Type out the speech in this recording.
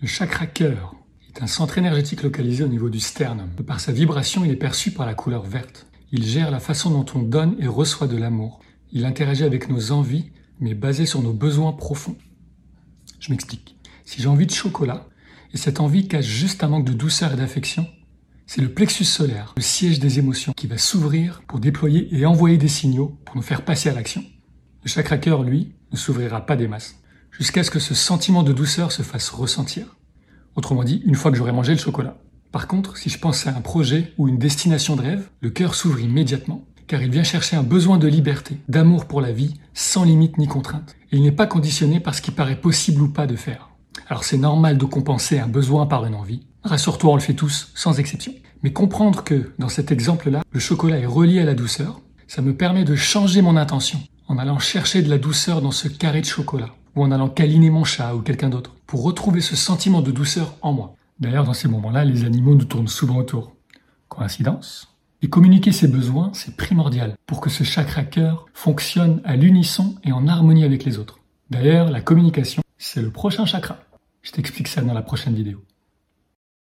Le chakra cœur est un centre énergétique localisé au niveau du sternum. Par sa vibration, il est perçu par la couleur verte. Il gère la façon dont on donne et reçoit de l'amour. Il interagit avec nos envies, mais basé sur nos besoins profonds. Je m'explique. Si j'ai envie de chocolat, et cette envie cache juste un manque de douceur et d'affection, c'est le plexus solaire, le siège des émotions, qui va s'ouvrir pour déployer et envoyer des signaux pour nous faire passer à l'action. Le chakra cœur, lui, ne s'ouvrira pas des masses jusqu'à ce que ce sentiment de douceur se fasse ressentir. Autrement dit, une fois que j'aurai mangé le chocolat. Par contre, si je pense à un projet ou une destination de rêve, le cœur s'ouvre immédiatement, car il vient chercher un besoin de liberté, d'amour pour la vie, sans limite ni contrainte. Il n'est pas conditionné par ce qui paraît possible ou pas de faire. Alors c'est normal de compenser un besoin par une envie. Rassure-toi, on le fait tous, sans exception. Mais comprendre que, dans cet exemple-là, le chocolat est relié à la douceur, ça me permet de changer mon intention en allant chercher de la douceur dans ce carré de chocolat ou en allant câliner mon chat ou quelqu'un d'autre, pour retrouver ce sentiment de douceur en moi. D'ailleurs, dans ces moments-là, les animaux nous tournent souvent autour. Coïncidence Et communiquer ses besoins, c'est primordial pour que ce chakra cœur fonctionne à l'unisson et en harmonie avec les autres. D'ailleurs, la communication, c'est le prochain chakra. Je t'explique ça dans la prochaine vidéo.